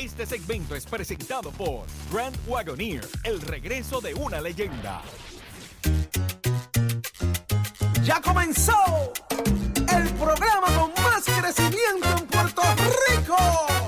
Este segmento es presentado por Grand Wagoneer, el regreso de una leyenda. Ya comenzó el programa con más crecimiento en Puerto Rico.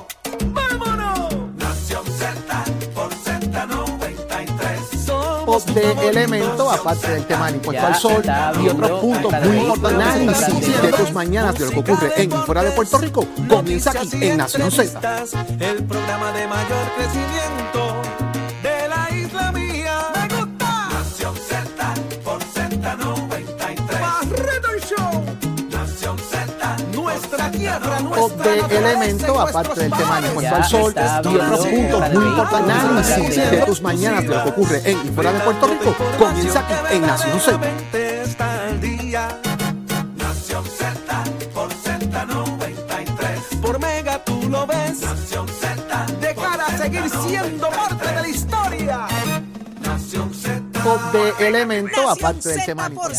De elemento, aparte del tema del impuesto al sol y otros puntos muy importantes. Análisis de tus mañanas de lo que ocurre en y fuera de Puerto Rico comienza aquí en Nación Z. El programa de mayor crecimiento O de elemento, aparte del tema del impuesto al sol y otros puntos muy importantes. Análisis de tus mañanas de lo que ocurre en y fuera de Puerto Rico comienza aquí en Nación Z. Nación Z por Z93. Por Mega tú lo ves. Nación Z. De cara a seguir siendo parte de la historia. Nación Z. De aparte del Z tema por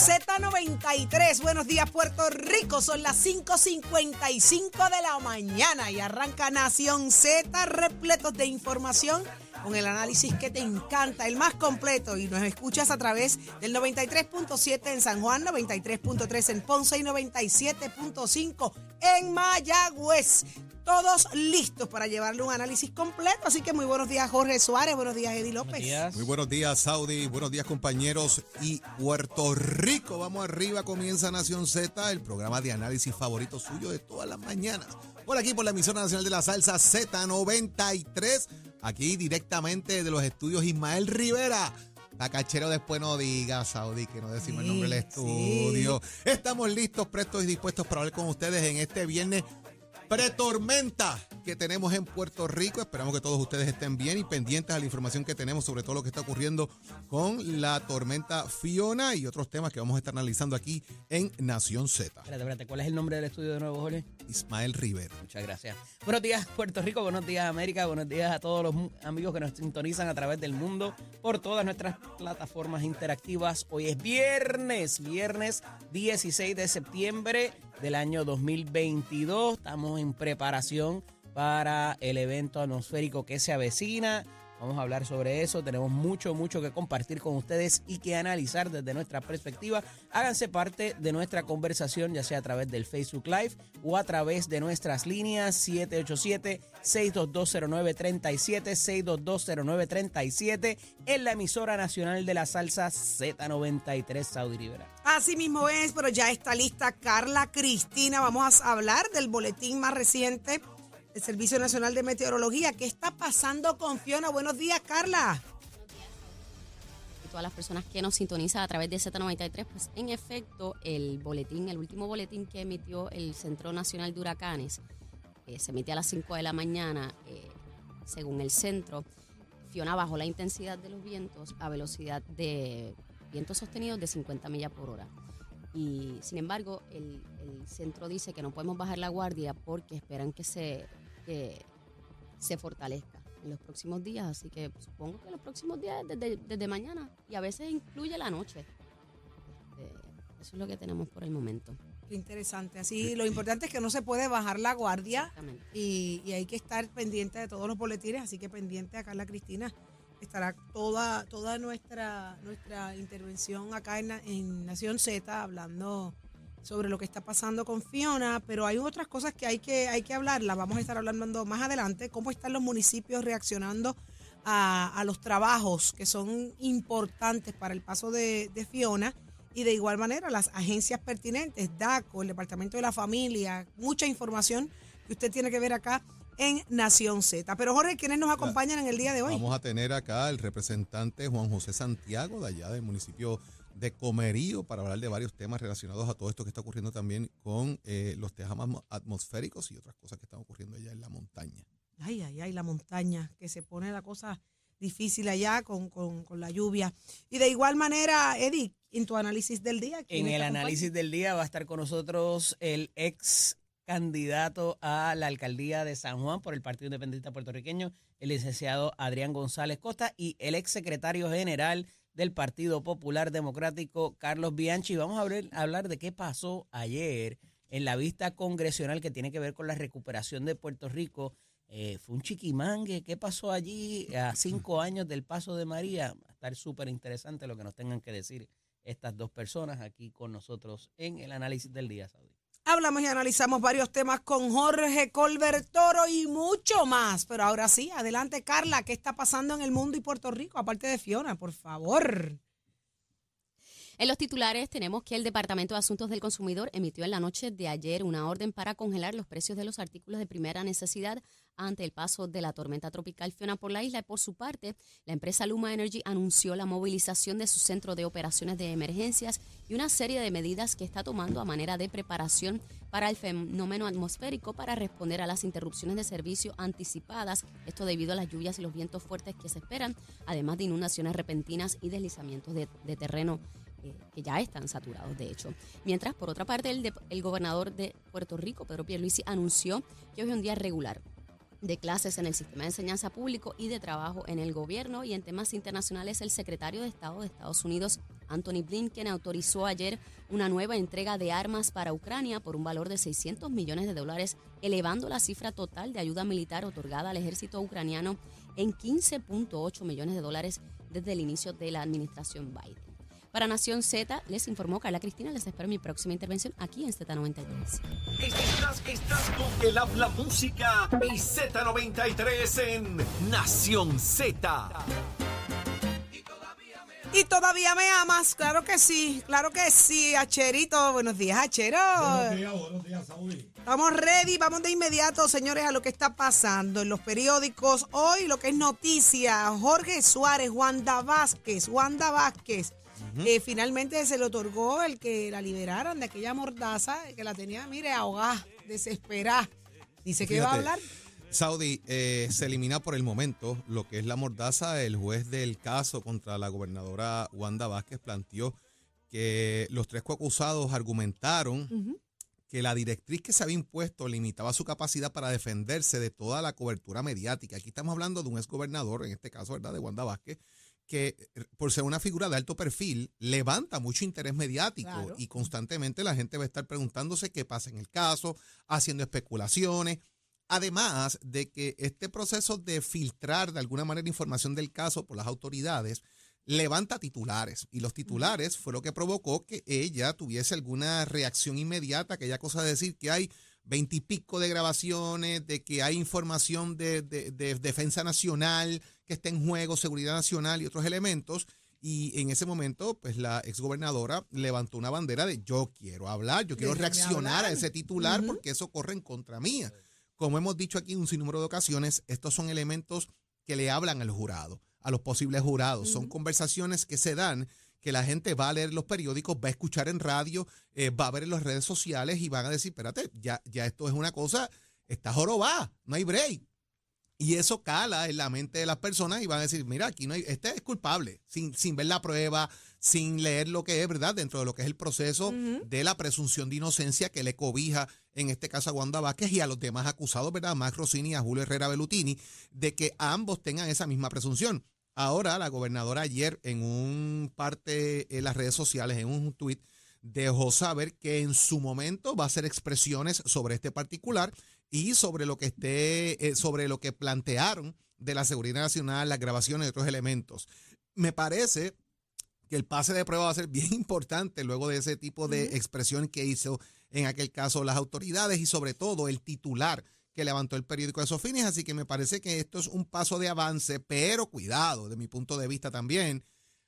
Z93. Buenos días, Puerto Rico. Son las 5:55 de la mañana y arranca Nación Z repletos de información con el análisis que te encanta, el más completo. Y nos escuchas a través del 93.7 en San Juan, 93.3 en Ponce y 97.5 en Mayagüez. Todos listos para llevarle un análisis completo. Así que muy buenos días, Jorge Suárez. Buenos días, Eddie López. Muy buenos días, Saudi. Buenos días, compañeros. Y Puerto Rico, vamos arriba. Comienza Nación Z, el programa de análisis favorito suyo de todas las mañanas. Por aquí, por la emisora nacional de la salsa Z93. Aquí directamente de los estudios Ismael Rivera. Tacachero después no diga, Saudi, que no decimos el nombre del Sí, estudio. Estamos listos, prestos y dispuestos para hablar con ustedes en este viernes pretormenta que tenemos en Puerto Rico. Esperamos que todos ustedes estén bien y pendientes a la información que tenemos sobre todo lo que está ocurriendo con la tormenta Fiona y otros temas que vamos a estar analizando aquí en Nación Z. Espérate, espérate, ¿cuál es el nombre del estudio de nuevo, Jorge? Ismael Rivera. Muchas gracias. Buenos días, Puerto Rico, buenos días, América, buenos días a todos los amigos que nos sintonizan a través del mundo por todas nuestras plataformas interactivas. Hoy es viernes, viernes 16 de septiembre del año 2022. Estamos en preparación para el evento atmosférico que se avecina. Vamos a hablar sobre eso. Tenemos mucho, mucho que compartir con ustedes y que analizar desde nuestra perspectiva. Háganse parte de nuestra conversación, ya sea a través del Facebook Live o a través de nuestras líneas 787-6220937, 6220937 en la emisora nacional de la salsa Z93 Saudi Rivera. Así mismo es, pero ya está lista Carla Cristina. Vamos a hablar del boletín más reciente del Servicio Nacional de Meteorología. ¿Qué está pasando con Fiona? Buenos días, Carla. y todas las personas que nos sintonizan a través de Z93, pues en efecto el boletín, el último boletín que emitió el Centro Nacional de Huracanes, eh, se emite a las 5 de la mañana, eh, según el centro, Fiona bajó la intensidad de los vientos a velocidad de vientos sostenidos de 50 millas por hora. Y sin embargo, el, el centro dice que no podemos bajar la guardia porque esperan que se, que se fortalezca en los próximos días. Así que supongo que los próximos días, desde, desde mañana, y a veces incluye la noche. Este, eso es lo que tenemos por el momento. Qué interesante. Así, lo importante es que no se puede bajar la guardia y, y hay que estar pendiente de todos los boletines. Así que pendiente a Carla Cristina. Estará toda, toda nuestra, nuestra intervención acá en, en Nación Z hablando sobre lo que está pasando con Fiona, pero hay otras cosas que hay que, hay que hablarlas. Vamos a estar hablando más adelante, cómo están los municipios reaccionando a, a los trabajos que son importantes para el paso de, de Fiona y de igual manera las agencias pertinentes, DACO, el Departamento de la Familia, mucha información que usted tiene que ver acá en Nación Z. Pero Jorge, ¿quiénes nos acompañan en el día de hoy? Vamos a tener acá al representante Juan José Santiago, de allá del municipio de Comerío, para hablar de varios temas relacionados a todo esto que está ocurriendo también con eh, los tejamas atmosféricos y otras cosas que están ocurriendo allá en la montaña. Ay, ay, ay, la montaña, que se pone la cosa difícil allá con, con- con la lluvia. Y de igual manera, Eddie, en tu análisis del día. En ¿quiénes el análisis del día va a estar con nosotros el ex candidato a la alcaldía de San Juan por el Partido Independiente Puertorriqueño, el licenciado Adrián González Costa, y el ex secretario general del Partido Popular Democrático, Carlos Bianchi. Vamos a hablar, a hablar de qué pasó ayer en la vista congresional que tiene que ver con la recuperación de Puerto Rico Eh, fue un chiquimangue. ¿Qué pasó allí a cinco años del paso de María? Va a estar súper interesante lo que nos tengan que decir estas dos personas aquí con nosotros en el análisis del día, Saudi. Hablamos y analizamos varios temas con Jorge Colbert Toro y mucho más. Pero ahora sí, adelante Carla, ¿qué está pasando en el mundo y Puerto Rico? Aparte de Fiona, por favor. En los titulares tenemos que el Departamento de Asuntos del Consumidor emitió en la noche de ayer una orden para congelar los precios de los artículos de primera necesidad ante el paso de la tormenta tropical Fiona por la isla. Por su parte, la empresa Luma Energy anunció la movilización de su centro de operaciones de emergencias y una serie de medidas que está tomando a manera de preparación para el fenómeno atmosférico para responder a las interrupciones de servicio anticipadas, esto debido a las lluvias y los vientos fuertes que se esperan, además de inundaciones repentinas y deslizamientos de, terreno eh, que ya están saturados, de hecho. Mientras, por otra parte, el, el gobernador de Puerto Rico, Pedro Pierluisi, anunció que hoy es un día regular de clases en el sistema de enseñanza público y de trabajo en el gobierno. Y en temas internacionales, el secretario de Estado de Estados Unidos, Anthony Blinken, autorizó ayer una nueva entrega de armas para Ucrania por un valor de 600 millones de dólares, elevando la cifra total de ayuda militar otorgada al ejército ucraniano en 15.8 millones de dólares desde el inicio de la administración Biden. Para Nación Z, les informó Carla Cristina. Les espero mi próxima intervención aquí en Z93. Estás, estás con el habla música y Z93 en Nación Z. Y todavía me amas, claro que sí, claro que sí, Acherito. Buenos días, Achero. Buenos días, buenos días, Saudi. Vamos ready, vamos de inmediato, señores, a lo que está pasando en los periódicos. Hoy lo que es noticia, Jorge Suárez, Wanda Vázquez, Wanda Vázquez eh, finalmente se le otorgó el que la liberaran de aquella mordaza que la tenía, mire, ahogada, desesperada. Dice que iba a hablar. Saudi, eh, se elimina por el momento lo que es la mordaza. El juez del caso contra la gobernadora Wanda Vázquez planteó que los tres coacusados argumentaron que la directriz que se había impuesto limitaba su capacidad para defenderse de toda la cobertura mediática. Aquí estamos hablando de un exgobernador, en este caso, ¿verdad?, de Wanda Vázquez, que eh, por ser una figura de alto perfil levanta mucho interés mediático y constantemente la gente va a estar preguntándose qué pasa en el caso, haciendo especulaciones. Además de que este proceso de filtrar de alguna manera información del caso por las autoridades levanta titulares. Y los titulares fue lo que provocó que ella tuviese alguna reacción inmediata, aquella cosa de decir que hay veintipico de grabaciones, de que hay información de, de, defensa nacional que está en juego, seguridad nacional y otros elementos. Y en ese momento, pues la exgobernadora levantó una bandera de yo quiero hablar, yo quiero reaccionar a ese titular porque eso corre en contra mía. Como hemos dicho aquí un sinnúmero de ocasiones, estos son elementos que le hablan al jurado, a los posibles jurados. Son conversaciones que se dan que la gente va a leer los periódicos, va a escuchar en radio, eh, va a ver en las redes sociales y van a decir, espérate, ya, ya esto es una cosa, está jorobada, no hay break. Y eso cala en la mente de las personas y van a decir, mira, aquí no hay, este es culpable, sin, sin ver la prueba, sin leer lo que es, ¿verdad? Dentro de lo que es el proceso de la presunción de inocencia que le cobija, en este caso a Wanda Vázquez y a los demás acusados, ¿verdad? A Max Rossini y a Julio Herrera Belutini, de que ambos tengan esa misma presunción. Ahora, la gobernadora ayer en un parte en las redes sociales, en un tuit, dejó saber que en su momento va a hacer expresiones sobre este particular y sobre lo que esté, eh, sobre lo que plantearon de la seguridad nacional, las grabaciones de otros elementos. Me parece que el pase de prueba va a ser bien importante luego de ese tipo de expresión que hizo en aquel caso las autoridades y sobre todo el titular que levantó el periódico de Sofines, así que me parece que esto es un paso de avance, pero cuidado, de mi punto de vista también,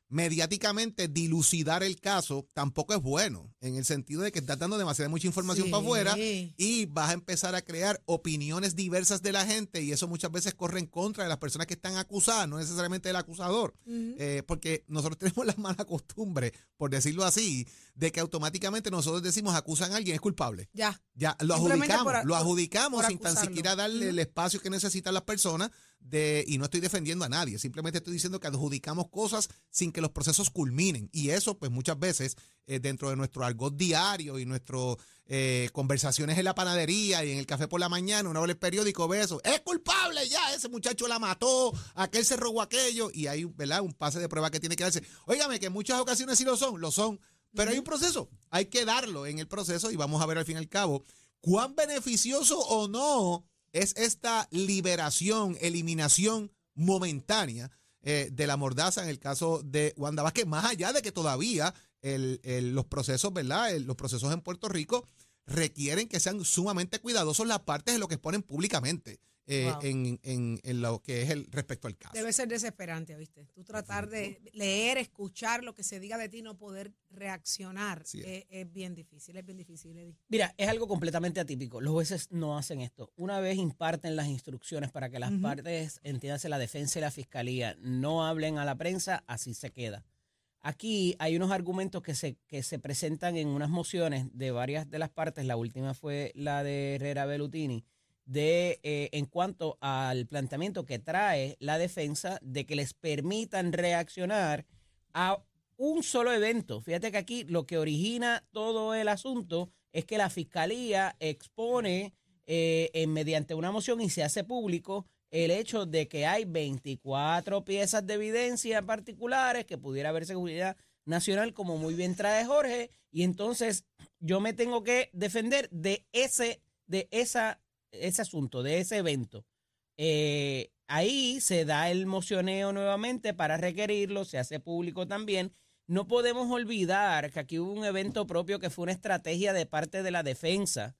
mediáticamente dilucidar el caso tampoco es bueno, en el sentido de que estás dando demasiada mucha información para afuera y vas a empezar a crear opiniones diversas de la gente y eso muchas veces corre en contra de las personas que están acusadas, no necesariamente del acusador, eh, porque nosotros tenemos la mala costumbre, por decirlo así, de que automáticamente nosotros decimos acusan a alguien es culpable. Ya. Ya, lo adjudicamos, lo adjudicamos sin tan siquiera darle el espacio que necesitan las personas de, y no estoy defendiendo a nadie, simplemente estoy diciendo que adjudicamos cosas sin que los procesos culminen. Y eso, pues muchas veces, eh, dentro de nuestro argot diario y nuestras eh, conversaciones en la panadería y en el café por la mañana, uno ve el periódico, ve eso, es culpable ya, ese muchacho la mató, aquel se robó aquello, y hay, ¿verdad? Un pase de prueba que tiene que darse. Óigame, que en muchas ocasiones sí lo son, lo son pero hay un proceso, hay que darlo en el proceso y vamos a ver al fin y al cabo cuán beneficioso o no es esta liberación, eliminación momentánea eh, de la mordaza en el caso de Wanda Vázquez, más allá de que todavía los procesos, ¿verdad? los procesos en Puerto Rico requieren que sean sumamente cuidadosos las partes de lo que exponen públicamente. Eh, en, lo que es el respecto al caso. Debe ser desesperante, ¿viste? Tú tratar de leer, escuchar lo que se diga de ti, no poder reaccionar, eh, es. bien difícil, es bien difícil, Eddie. Mira, es algo completamente atípico. Los jueces no hacen esto. Una vez imparten las instrucciones para que las partes, entiéndase la defensa y la fiscalía, no hablen a la prensa, así se queda. Aquí hay unos argumentos que se, que se presentan en unas mociones de varias de las partes. La última fue la de Herrera Bellutini, de, eh, en cuanto al planteamiento que trae la defensa de que les permitan reaccionar a un solo evento. Fíjate que aquí lo que origina todo el asunto es que la fiscalía expone eh, mediante una moción y se hace público el hecho de que hay 24 piezas de evidencia particulares que pudiera haber seguridad nacional, como muy bien trae Jorge, y entonces yo me tengo que defender de ese, de esa, ese asunto, de ese evento. Eh, ahí se da el mocioneo nuevamente para requerirlo, se hace público también. No podemos olvidar que aquí hubo un evento propio que fue una estrategia de parte de la defensa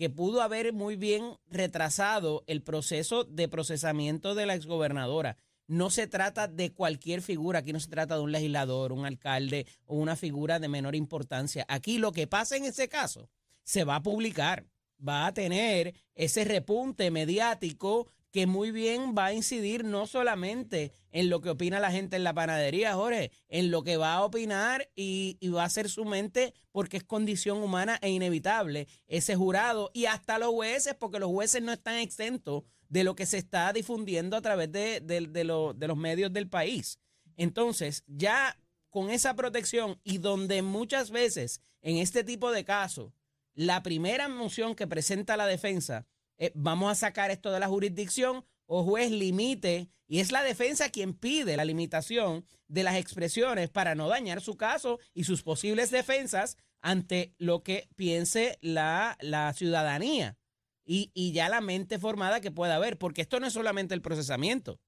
que pudo haber muy bien retrasado el proceso de procesamiento de la exgobernadora. No se trata de cualquier figura, aquí no se trata de un legislador, un alcalde o una figura de menor importancia. Aquí lo que pasa en ese caso se va a publicar, va a tener ese repunte mediático que muy bien va a incidir no solamente en lo que opina la gente en la panadería, Jorge, en lo que va a opinar y, va a ser su mente porque es condición humana e inevitable ese jurado y hasta los jueces, porque los jueces no están exentos de lo que se está difundiendo a través de, los medios del país. Entonces, ya con esa protección y donde muchas veces en este tipo de casos, la primera moción que presenta la defensa eh, vamos a sacar esto de la jurisdicción o juez limite, y es la defensa quien pide la limitación de las expresiones para no dañar su caso y sus posibles defensas ante lo que piense la, la ciudadanía y, y ya la mente formada que pueda haber, porque esto no es solamente el procesamiento.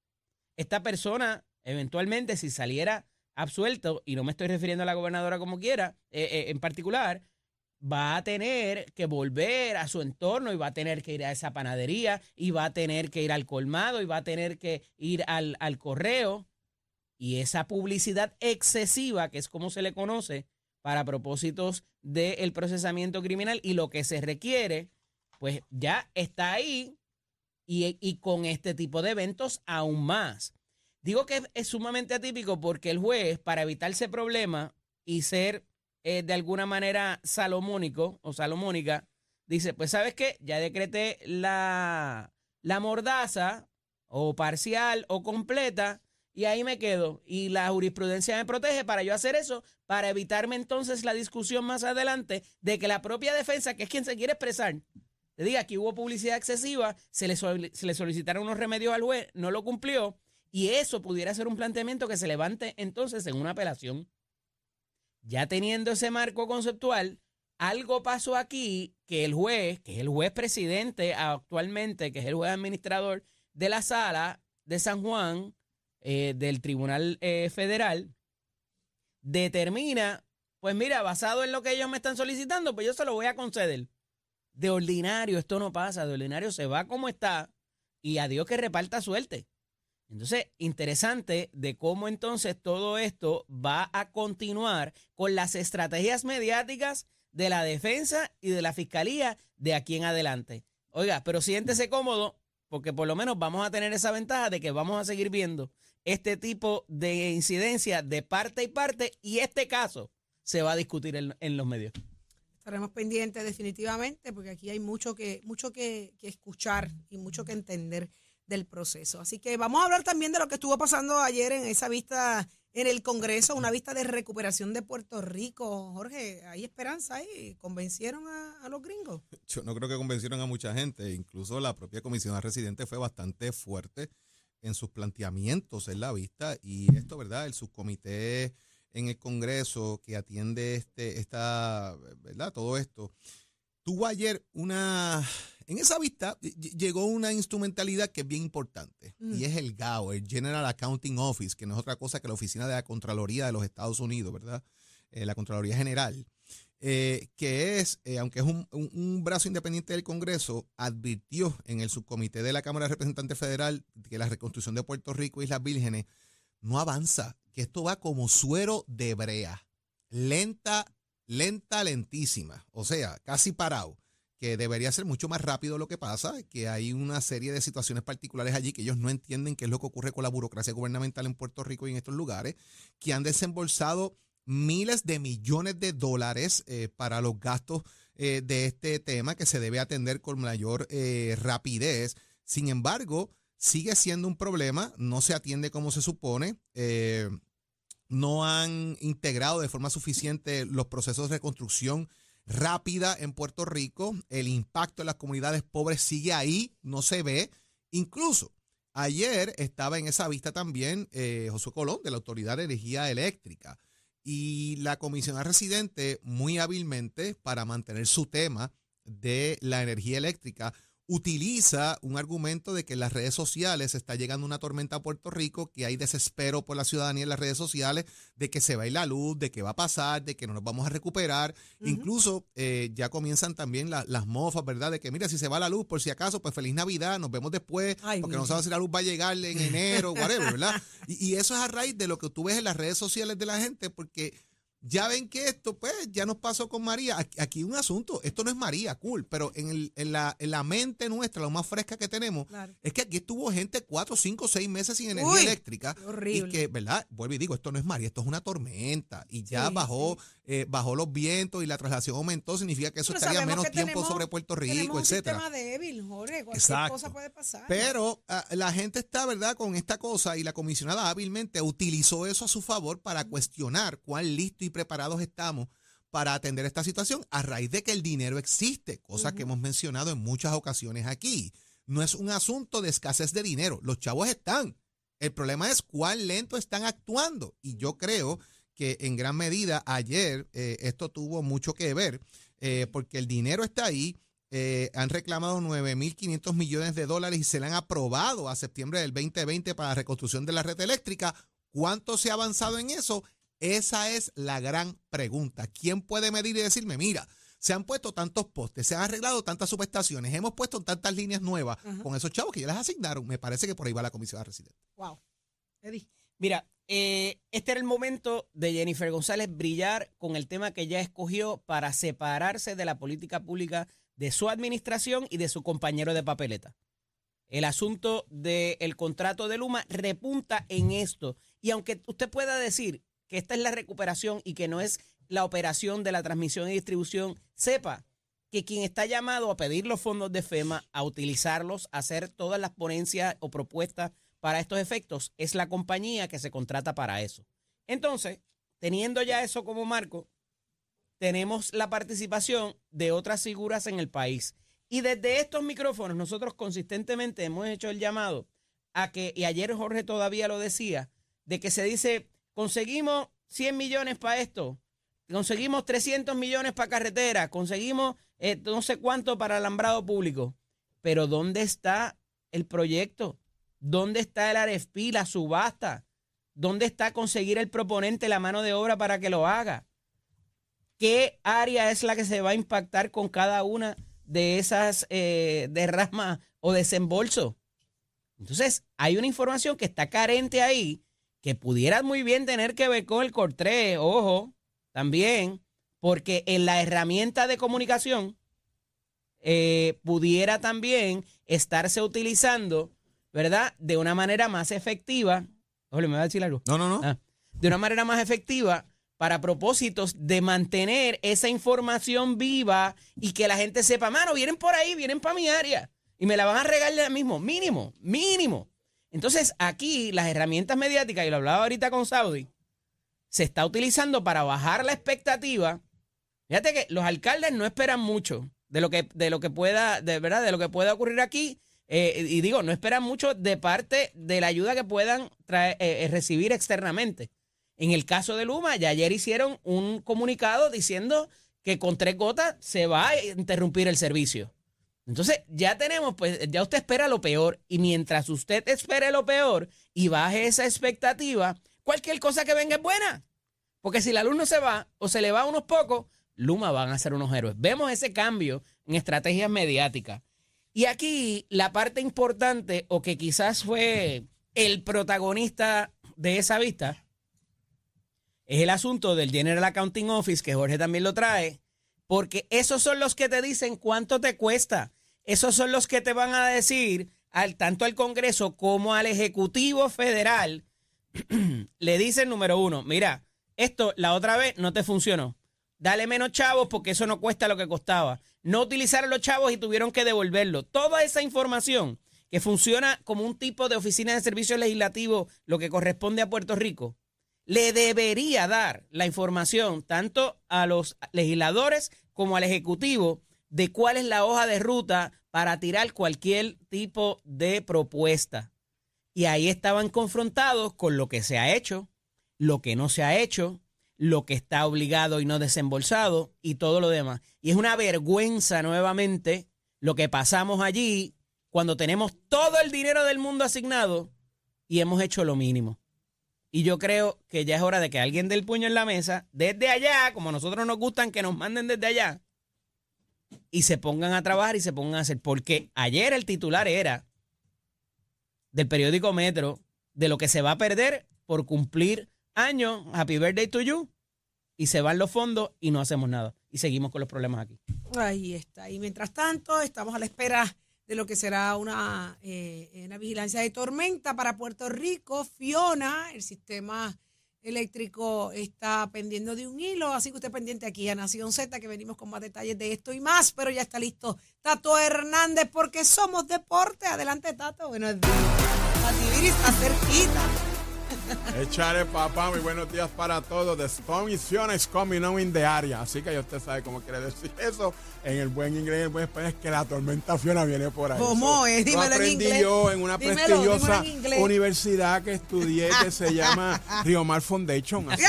Esta persona, eventualmente, si saliera absuelto, y no me estoy refiriendo a la gobernadora como quiera, eh, eh, en particular, va a tener que volver a su entorno y va a tener que ir a esa panadería y va a tener que ir al colmado y va a tener que ir al, correo. Y esa publicidad excesiva, que es como se le conoce para propósitos del procesamiento criminal y lo que se requiere, pues ya está ahí y, y con este tipo de eventos aún más. Digo que es sumamente atípico porque el juez, para evitar ese problema y ser eh, de alguna manera salomónico o salomónica, dice, pues sabes qué, ya decreté la, la mordaza o parcial o completa y ahí me quedo. Y la jurisprudencia me protege para yo hacer eso, para evitarme entonces la discusión más adelante de que la propia defensa, que es quien se quiere expresar, te diga que hubo publicidad excesiva, se le, se le solicitaron unos remedios al juez, no lo cumplió, y eso pudiera ser un planteamiento que se levante entonces en una apelación. Ya teniendo ese marco conceptual, algo pasó aquí que el juez, que es el juez presidente actualmente, que es el juez administrador de la sala de San Juan eh, del Tribunal eh, Federal, determina, pues mira, basado en lo que ellos me están solicitando, pues yo se lo voy a conceder. De ordinario esto no pasa, de ordinario se va como está y a Dios que reparta suerte. Entonces, interesante de cómo entonces todo esto va a continuar con las estrategias mediáticas de la defensa y de la fiscalía de aquí en adelante. Oiga, pero siéntese cómodo porque por lo menos vamos a tener esa ventaja de que vamos a seguir viendo este tipo de incidencia de parte y parte y este caso se va a discutir en, los medios. Estaremos pendientes definitivamente porque aquí hay mucho que, mucho que escuchar y mucho que entender del proceso. Así que vamos a hablar también de lo que estuvo pasando ayer en esa vista en el Congreso, una vista de recuperación de Puerto Rico. Jorge, ¿hay esperanza ahí? ¿Convencieron a, los gringos? Yo no creo que convencieron a mucha gente. Incluso la propia comisión residente fue bastante fuerte en sus planteamientos en la vista. Y esto, ¿verdad? El subcomité en el Congreso que atiende este, esta, ¿verdad? Todo esto tuvo ayer una en esa vista llegó una instrumentalidad que es bien importante y mm. es el GAO, el General Accounting Office, que no es otra cosa que la oficina de la Contraloría de los Estados Unidos, ¿verdad? Eh, la Contraloría General. Eh, que es, eh, aunque es un, brazo independiente del Congreso, advirtió en el subcomité de la Cámara de Representantes Federal que la reconstrucción de Puerto Rico y Islas Vírgenes no avanza, que esto va como suero de brea, lenta, lenta, lentísima, o sea, casi parado que debería ser mucho más rápido lo que pasa, que hay una serie de situaciones particulares allí que ellos no entienden qué es lo que ocurre con la burocracia gubernamental en Puerto Rico y en estos lugares, que han desembolsado miles de millones de dólares eh, para los gastos eh, de este tema que se debe atender con mayor eh, rapidez. Sin embargo, sigue siendo un problema, no se atiende como se supone. no han integrado de forma suficiente los procesos de reconstrucción rápida en Puerto Rico. El impacto en las comunidades pobres sigue ahí, no se ve. Incluso ayer estaba en esa vista también Josué Colón de la Autoridad de Energía Eléctrica. Y la comisionada residente, muy hábilmente, para mantener su tema de la energía eléctrica, utiliza un argumento de que en las redes sociales está llegando una tormenta a Puerto Rico, que hay desespero por la ciudadanía en las redes sociales, de que se va a ir la luz, de que va a pasar, de que no nos vamos a recuperar. Incluso eh, ya comienzan también las mofas, ¿verdad? De que mira, si se va la luz, por si acaso, pues feliz Navidad, nos vemos después, porque no sabemos si la luz va a llegar en enero, whatever, ¿verdad? Y, y eso es a raíz de lo que tú ves en las redes sociales de la gente, porque ya ven que esto, pues, ya nos pasó con María. Aquí, un asunto, esto no es María, cool, pero en, el, en, la, en la mente nuestra, lo más fresca que tenemos, es que aquí estuvo gente cuatro, cinco, seis meses sin energía eléctrica. Horrible. Y que, ¿verdad? Vuelvo y digo, esto no es María, esto es una tormenta. Y ya bajó, eh, bajó los vientos y la traslación aumentó, significa que eso estaría menos tiempo sobre Puerto Rico, etcétera. Un sistema débil, Jorge, cualquier cosa puede pasar. Pero ah, la gente está, ¿verdad?, con esta cosa y la comisionada hábilmente utilizó eso a su favor para cuestionar cuán listo y preparados estamos para atender esta situación a raíz de que el dinero existe, cosa que hemos mencionado en muchas ocasiones aquí. No es un asunto de escasez de dinero, los chavos están. El problema es cuán lento están actuando. Y yo creo que en gran medida ayer eh, esto tuvo mucho que ver, eh, porque el dinero está ahí. Eh, han reclamado 9.500 millones de dólares y se le han aprobado a septiembre del 2020 para la reconstrucción de la red eléctrica. ¿Cuánto se ha avanzado en eso? Esa es la gran pregunta. ¿Quién puede medir y decirme, mira, se han puesto tantos postes, se han arreglado tantas subestaciones, hemos puesto tantas líneas nuevas con esos chavos que ya les asignaron? Me parece que por ahí va la comisión de residentes. Wow. Eddie. Mira, eh, este era el momento de Jennifer González brillar con el tema que ella escogió para separarse de la política pública de su administración y de su compañero de papeleta. El asunto del contrato de Luma repunta en esto. Y aunque usted pueda decir que esta es la recuperación y que no es la operación de la transmisión y distribución, sepa que quien está llamado a pedir los fondos de FEMA, a utilizarlos, a hacer todas las ponencias o propuestas para estos efectos, es la compañía que se contrata para eso. Entonces, teniendo ya eso como marco, tenemos la participación de otras figuras en el país. Y desde estos micrófonos nosotros consistentemente hemos hecho el llamado a que, y ayer Jorge todavía lo decía, de que se dice, conseguimos 100 millones para esto, conseguimos 300 millones para carretera, conseguimos eh, no sé cuánto para alambrado público. Pero ¿dónde está el proyecto? ¿Dónde está el AREFPI, la subasta? ¿Dónde está conseguir el proponente la mano de obra para que lo haga? ¿Qué área es la que se va a impactar con cada una de esas eh, derramas o desembolsos? Entonces, hay una información que está carente ahí que pudiera muy bien tener que ver con el Cortré, ojo, también, porque en la herramienta de comunicación eh, pudiera también estarse utilizando, ¿verdad? De una manera más efectiva. Oye, ¿me va a decir algo? No, no, no. Ah, de una manera más efectiva para propósitos de mantener esa información viva y que la gente sepa, mano, vienen por ahí, vienen para mi área y me la van a regalar mismo, mínimo, mínimo. Entonces, aquí las herramientas mediáticas, y lo hablaba ahorita con Saudi, se está utilizando para bajar la expectativa. Fíjate que los alcaldes no esperan mucho de lo que, de lo que pueda, de verdad, de lo que pueda ocurrir aquí. Eh, y digo, no esperan mucho de parte de la ayuda que puedan traer, eh, eh, recibir externamente. En el caso de Luma, ya ayer hicieron un comunicado diciendo que con tres gotas se va a interrumpir el servicio. Entonces, ya tenemos, pues, ya usted espera lo peor. Y mientras usted espere lo peor y baje esa expectativa, cualquier cosa que venga es buena. Porque si la luz no se va o se le va unos pocos, Luma van a ser unos héroes. Vemos ese cambio en estrategias mediáticas. Y aquí la parte importante, o que quizás fue el protagonista de esa vista, es el asunto del General Accounting Office, que Jorge también lo trae, porque esos son los que te dicen cuánto te cuesta. Esos son los que te van a decir al, tanto al Congreso como al Ejecutivo Federal. le dicen, número uno, mira, esto la otra vez no te funcionó. Dale menos chavos porque eso no cuesta lo que costaba. No utilizaron los chavos y tuvieron que devolverlo. Toda esa información que funciona como un tipo de oficina de servicio legislativo, lo que corresponde a Puerto Rico, le debería dar la información tanto a los legisladores como al Ejecutivo de cuál es la hoja de ruta para tirar cualquier tipo de propuesta. Y ahí estaban confrontados con lo que se ha hecho, lo que no se ha hecho, lo que está obligado y no desembolsado y todo lo demás. Y es una vergüenza nuevamente lo que pasamos allí cuando tenemos todo el dinero del mundo asignado y hemos hecho lo mínimo. Y yo creo que ya es hora de que alguien dé el puño en la mesa, desde allá, como a nosotros nos gustan que nos manden desde allá, y se pongan a trabajar y se pongan a hacer. Porque ayer el titular era del periódico Metro de lo que se va a perder por cumplir años. Happy birthday to you. Y se van los fondos y no hacemos nada. Y seguimos con los problemas aquí. Ahí está. Y mientras tanto, estamos a la espera de lo que será una, eh, una vigilancia de tormenta para Puerto Rico. Fiona, el sistema eléctrico está pendiendo de un hilo, así que usted pendiente aquí a Nación Z, que venimos con más detalles de esto y más, pero ya está listo Tato Hernández, porque somos deporte. Adelante, Tato. Buenos días. Está cerquita. Echare papá, muy buenos días para todos. The storm is is coming on in the area. Así que ya usted sabe cómo quiere decir eso. En el buen inglés, en el buen español, es que la tormenta Fiona viene por ahí. ¿Cómo es? Dímelo lo aprendí en inglés. yo en una prestigiosa universidad que estudié que se llama Rio Mar Foundation. Así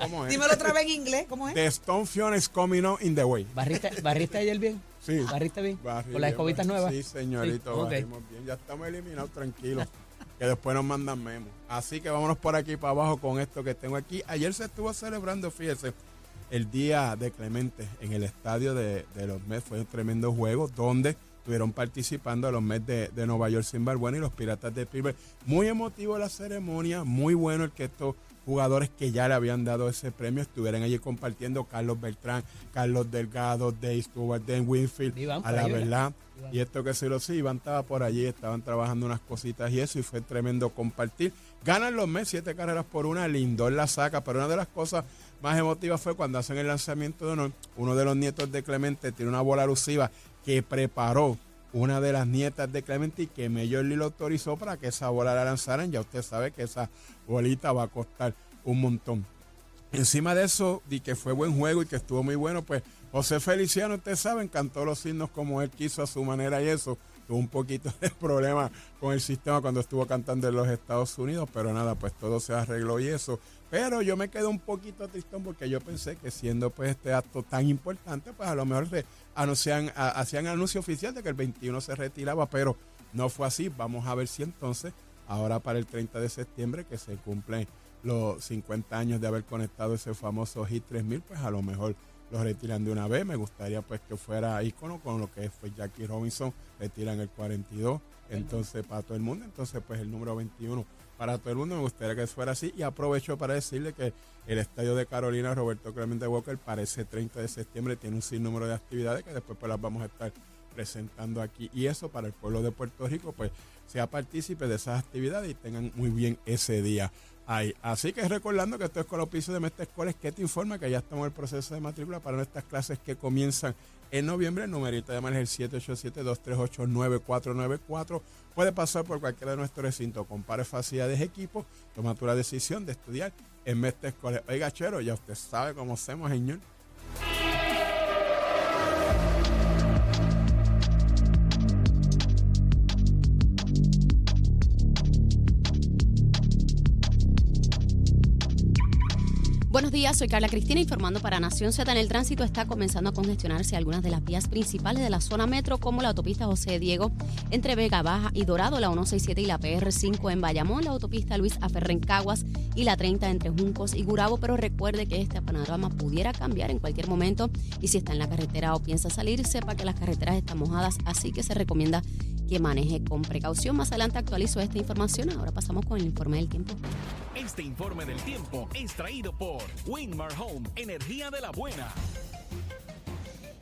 ¿cómo es? Dímelo otra vez en inglés. ¿Cómo es? The storm Fiona is coming on in the way. ¿Barriste, barriste ayer bien? Sí. ¿Barriste bien? ¿Con las escobitas nuevas? Sí, señorito, Sí, ok. barrimos bien. Ya estamos eliminados, tranquilos. Que después nos mandan memos. Así que vámonos por aquí para abajo con esto que tengo aquí. Ayer se estuvo celebrando, fíjese, el Día de Clemente en el estadio de, de los Mets. Fue un tremendo juego donde estuvieron participando los Mets de, de Nueva York sin y los Piratas de Pittsburgh. Muy emotivo la ceremonia, muy bueno el que estos jugadores que ya le habían dado ese premio estuvieran allí compartiendo Carlos Beltrán, Carlos Delgado, Dave Stewart, Dan Winfield, Iván, a la ¿verdad? Iván. Y esto que se lo sí, Iván estaba por allí, estaban trabajando unas cositas y eso, y fue tremendo compartir. Ganan los Mets, siete carreras por una, Lindor la saca, pero una de las cosas más emotivas fue cuando hacen el lanzamiento de honor, uno de los nietos de Clemente tiene una bola alusiva que preparó una de las nietas de Clemente y que Major League lo autorizó para que esa bola la lanzaran. Ya usted sabe que esa bolita va a costar un montón. Encima de eso, di que fue buen juego y que estuvo muy bueno, pues José Feliciano, usted sabe, cantó los signos como él quiso a su manera y eso. Tuvo un poquito de problema con el sistema cuando estuvo cantando en los Estados Unidos, pero nada, pues todo se arregló y eso. Pero yo me quedé un poquito tristón porque yo pensé que siendo pues este acto tan importante, pues a lo mejor se anuncian, hacían anuncio oficial de que el 21 se retiraba, pero no fue así. Vamos a ver si entonces, ahora para el 30 de septiembre, que se cumplen los 50 años de haber conectado ese famoso Hit 3000, pues a lo mejor lo retiran de una vez. Me gustaría pues que fuera ícono con lo que fue Jackie Robinson, retiran el 42, entonces para todo el mundo, entonces pues el número 21 para todo el mundo, me gustaría que fuera así. Y aprovecho para decirle que el estadio de Carolina Roberto Clemente Walker para ese 30 de septiembre tiene un sinnúmero de actividades que después pues las vamos a estar presentando aquí. Y eso para el pueblo de Puerto Rico pues sea partícipe de esas actividades y tengan muy bien ese día ahí. Así que recordando que esto es con los pisos de Mestre Escoles que te informa que ya estamos en el proceso de matrícula para nuestras clases que comienzan en noviembre. El numerito de llamar es el 787-238-9494. Puede pasar por cualquiera de nuestros recintos, compare facilidades, equipos, toma tu la decisión de estudiar en Mestre Escoles. Oiga, chero, ya usted sabe cómo hacemos, señor. Soy Carla Cristina informando para Nación Z. En el tránsito está comenzando a congestionarse algunas de las vías principales de la zona metro, como la autopista José Diego entre Vega Baja y Dorado, la 167 y la PR5 en Bayamón, la autopista Luis Aferre Caguas y la 30 entre Juncos y Gurabo. Pero recuerde que este panorama pudiera cambiar en cualquier momento y si está en la carretera o piensa salir, sepa que las carreteras están mojadas, así que se recomienda que maneje con precaución. Más adelante actualizo esta información. Ahora pasamos con el informe del tiempo. Este informe del tiempo es traído por Winmar Home, energía de la buena.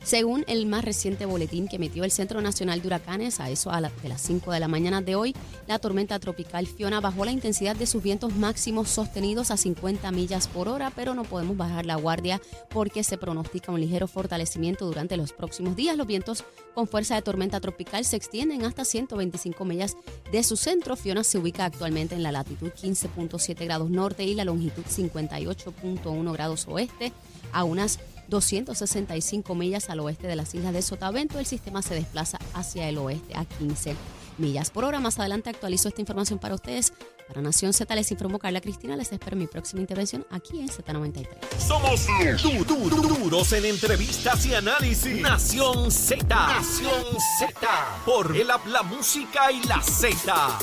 Según el más reciente boletín que emitió el Centro Nacional de Huracanes, a eso de las 5 de la mañana de hoy, la tormenta tropical Fiona bajó la intensidad de sus vientos máximos sostenidos a 50 millas por hora, pero no podemos bajar la guardia porque se pronostica un ligero fortalecimiento durante los próximos días. Los vientos con fuerza de tormenta tropical se extienden hasta 125 millas de su centro. Fiona se ubica actualmente en la latitud 15.7 grados norte y la longitud 58.1 grados oeste, a unas 265 millas al oeste de las islas de Sotavento. El sistema se desplaza hacia el oeste a 15 millas por hora. Más adelante actualizo esta información para ustedes. Para Nación Z les informó Carla Cristina. Les espero mi próxima intervención aquí en Z93. Somos du duros en entrevistas y análisis. Nación Z. Nación Z. Por el la música y la Z.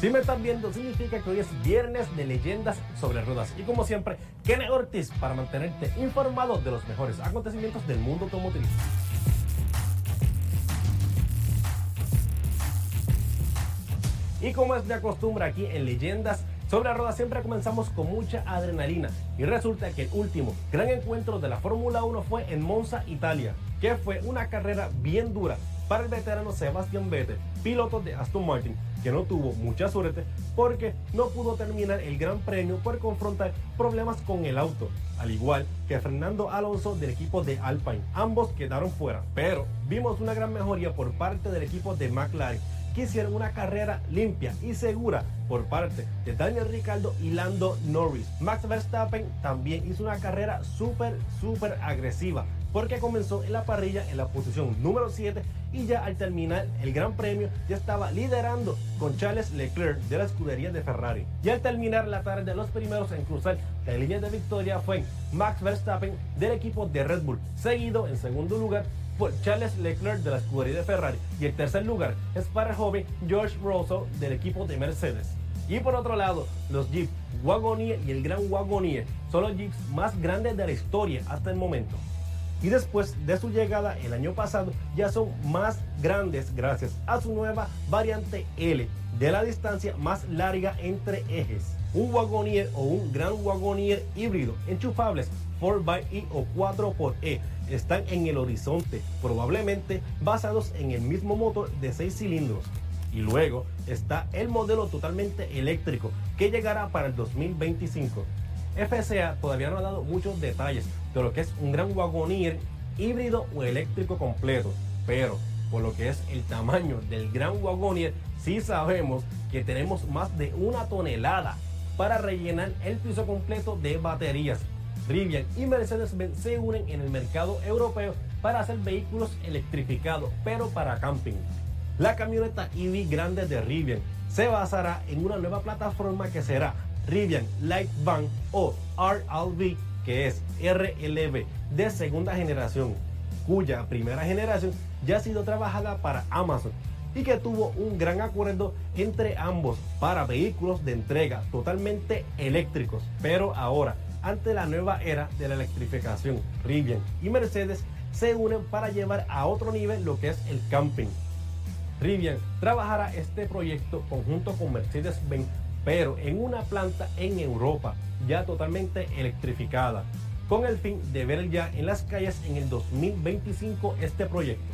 Si me están viendo, significa que hoy es viernes de leyendas sobre ruedas. Y como siempre, Kenny Ortiz para mantenerte informado de los mejores acontecimientos del mundo automotriz. Y como es de costumbre aquí en Leyendas sobre Ruedas, siempre comenzamos con mucha adrenalina. Y resulta que el último gran encuentro de la Fórmula 1 fue en Monza, Italia, que fue una carrera bien dura para el veterano Sebastián Vettel, piloto de Aston Martin, que no tuvo mucha suerte porque no pudo terminar el Gran Premio por confrontar problemas con el auto, al igual que Fernando Alonso del equipo de Alpine. Ambos quedaron fuera, pero vimos una gran mejoría por parte del equipo de McLaren que hicieron una carrera limpia y segura por parte de Daniel Ricciardo y Lando Norris. Max Verstappen también hizo una carrera súper, súper agresiva porque comenzó en la parrilla en la posición número 7 y ya al terminar el Gran Premio ya estaba liderando con Charles Leclerc de la escudería de Ferrari. Y al terminar la tarde los primeros en cruzar la línea de victoria fue Max Verstappen del equipo de Red Bull, seguido en segundo lugar por Charles Leclerc de la escudería de Ferrari y el tercer lugar es para el joven George Russell del equipo de Mercedes. Y por otro lado, los Jeep Wagoneer y el Gran Wagoneer son los Jeeps más grandes de la historia hasta el momento y después de su llegada el año pasado ya son más grandes gracias a su nueva variante L de la distancia más larga entre ejes. Un Wagonier o un Gran Wagonier híbrido enchufables 4xE o 4xE están en el horizonte, probablemente basados en el mismo motor de 6 cilindros. Y luego está el modelo totalmente eléctrico que llegará para el 2025. FCA todavía no ha dado muchos detalles de lo que es un gran Wagoneer híbrido o eléctrico completo, pero por lo que es el tamaño del gran Wagoneer, sí sabemos que tenemos más de una tonelada para rellenar el piso completo de baterías. Rivian y Mercedes-Benz se unen en el mercado europeo para hacer vehículos electrificados, pero para camping. La camioneta EV grande de Rivian se basará en una nueva plataforma que será Rivian Light Van o RLV, que es RLV de segunda generación, cuya primera generación ya ha sido trabajada para Amazon y que tuvo un gran acuerdo entre ambos para vehículos de entrega totalmente eléctricos. Pero ahora, ante la nueva era de la electrificación, Rivian y Mercedes se unen para llevar a otro nivel lo que es el camping. Rivian trabajará este proyecto conjunto con Mercedes-Benz pero en una planta en Europa ya totalmente electrificada, con el fin de ver ya en las calles en el 2025 este proyecto.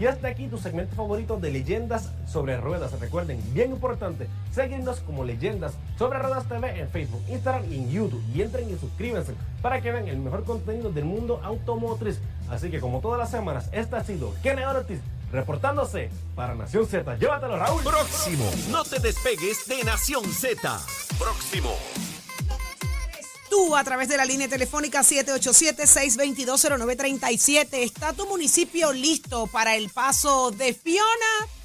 Y hasta aquí tu segmento favorito de leyendas sobre ruedas. Recuerden, bien importante, seguirnos como leyendas sobre ruedas TV en Facebook, Instagram y en YouTube. Y entren y suscríbanse para que vean el mejor contenido del mundo automotriz. Así que como todas las semanas, esta ha sido Kenny Ortiz Reportándose para Nación Z. Llévatelo, Raúl. Próximo. No te despegues de Nación Z. Próximo. tú a través de la línea telefónica 787-622-0937. ¿Está tu municipio listo para el paso de Fiona?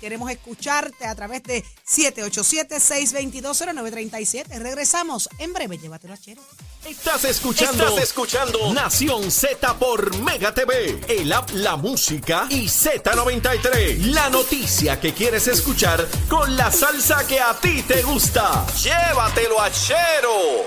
Queremos escucharte a través de 787-622-0937. Regresamos en breve. Llévatelo a Chero. Estás escuchando, Estás escuchando Nación Z por Mega TV, el app La Música y Z93. La noticia que quieres escuchar con la salsa que a ti te gusta. Llévatelo a Chero.